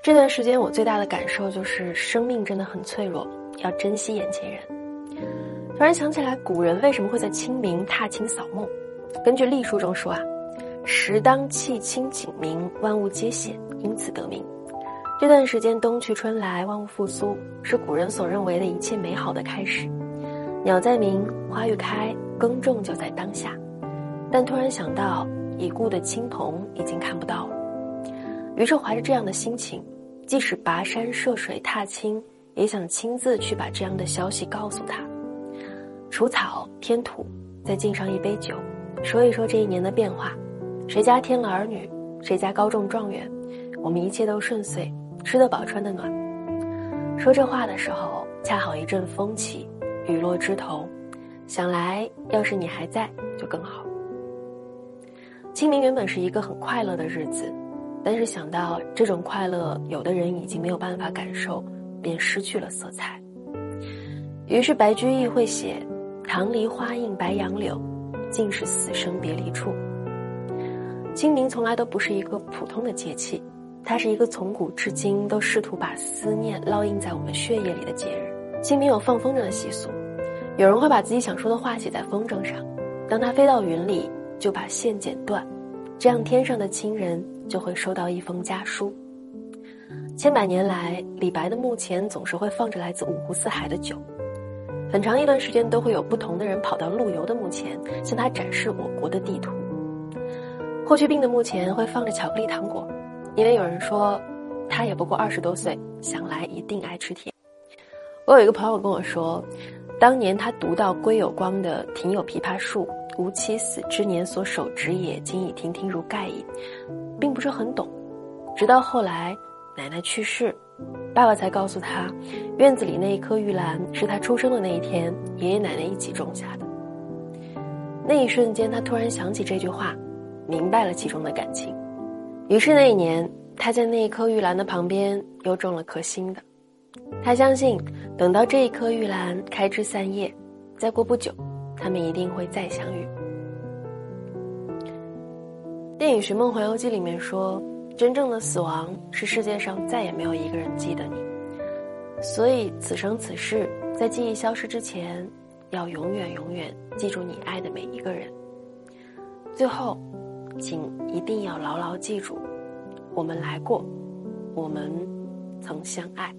这段时间我最大的感受就是生命真的很脆弱，要珍惜眼前人。突然想起来，古人为什么会在清明踏青扫墓？根据历书中说啊，时当气清景明，万物皆显，因此得名。这段时间冬去春来，万物复苏，是古人所认为的一切美好的开始。鸟在鸣，花欲开，耕种就在当下。但突然想到，已故的青铜已经看不到了。于是怀着这样的心情，即使跋山涉水踏青，也想亲自去把这样的消息告诉他。除草添土，再敬上一杯酒，说一说这一年的变化，谁家添了儿女，谁家高中状元，我们一切都顺遂，吃得饱穿得暖。说这话的时候，恰好一阵风起，雨落枝头，想来要是你还在，就更好。清明原本是一个很快乐的日子。但是想到这种快乐，有的人已经没有办法感受，便失去了色彩。于是白居易会写：“棠梨花映白杨柳，尽是死生别离处。”清明从来都不是一个普通的节气，它是一个从古至今都试图把思念烙印在我们血液里的节日。清明有放风筝的习俗，有人会把自己想说的话写在风筝上，当它飞到云里，就把线剪断，这样天上的亲人。就会收到一封家书。千百年来，李白的墓前总是会放着来自五湖四海的酒，很长一段时间都会有不同的人跑到陆游的墓前，向他展示我国的地图。霍去病的墓前会放着巧克力糖果，因为有人说，他也不过二十多岁，想来一定爱吃甜。我有一个朋友跟我说，当年他读到归有光的“庭有枇杷树，吾妻死之年所手植也，今已亭亭如盖矣”。并不是很懂，直到后来奶奶去世，爸爸才告诉他，院子里那一棵玉兰是他出生的那一天爷爷奶奶一起种下的。那一瞬间，他突然想起这句话，明白了其中的感情。于是那一年，他在那一棵玉兰的旁边又种了颗新的。他相信，等到这一棵玉兰开枝散叶，再过不久，他们一定会再相遇。电影《寻梦环游记》里面说，真正的死亡是世界上再也没有一个人记得你，所以此生此世，在记忆消失之前，要永远永远记住你爱的每一个人。最后，请一定要牢牢记住，我们来过，我们曾相爱。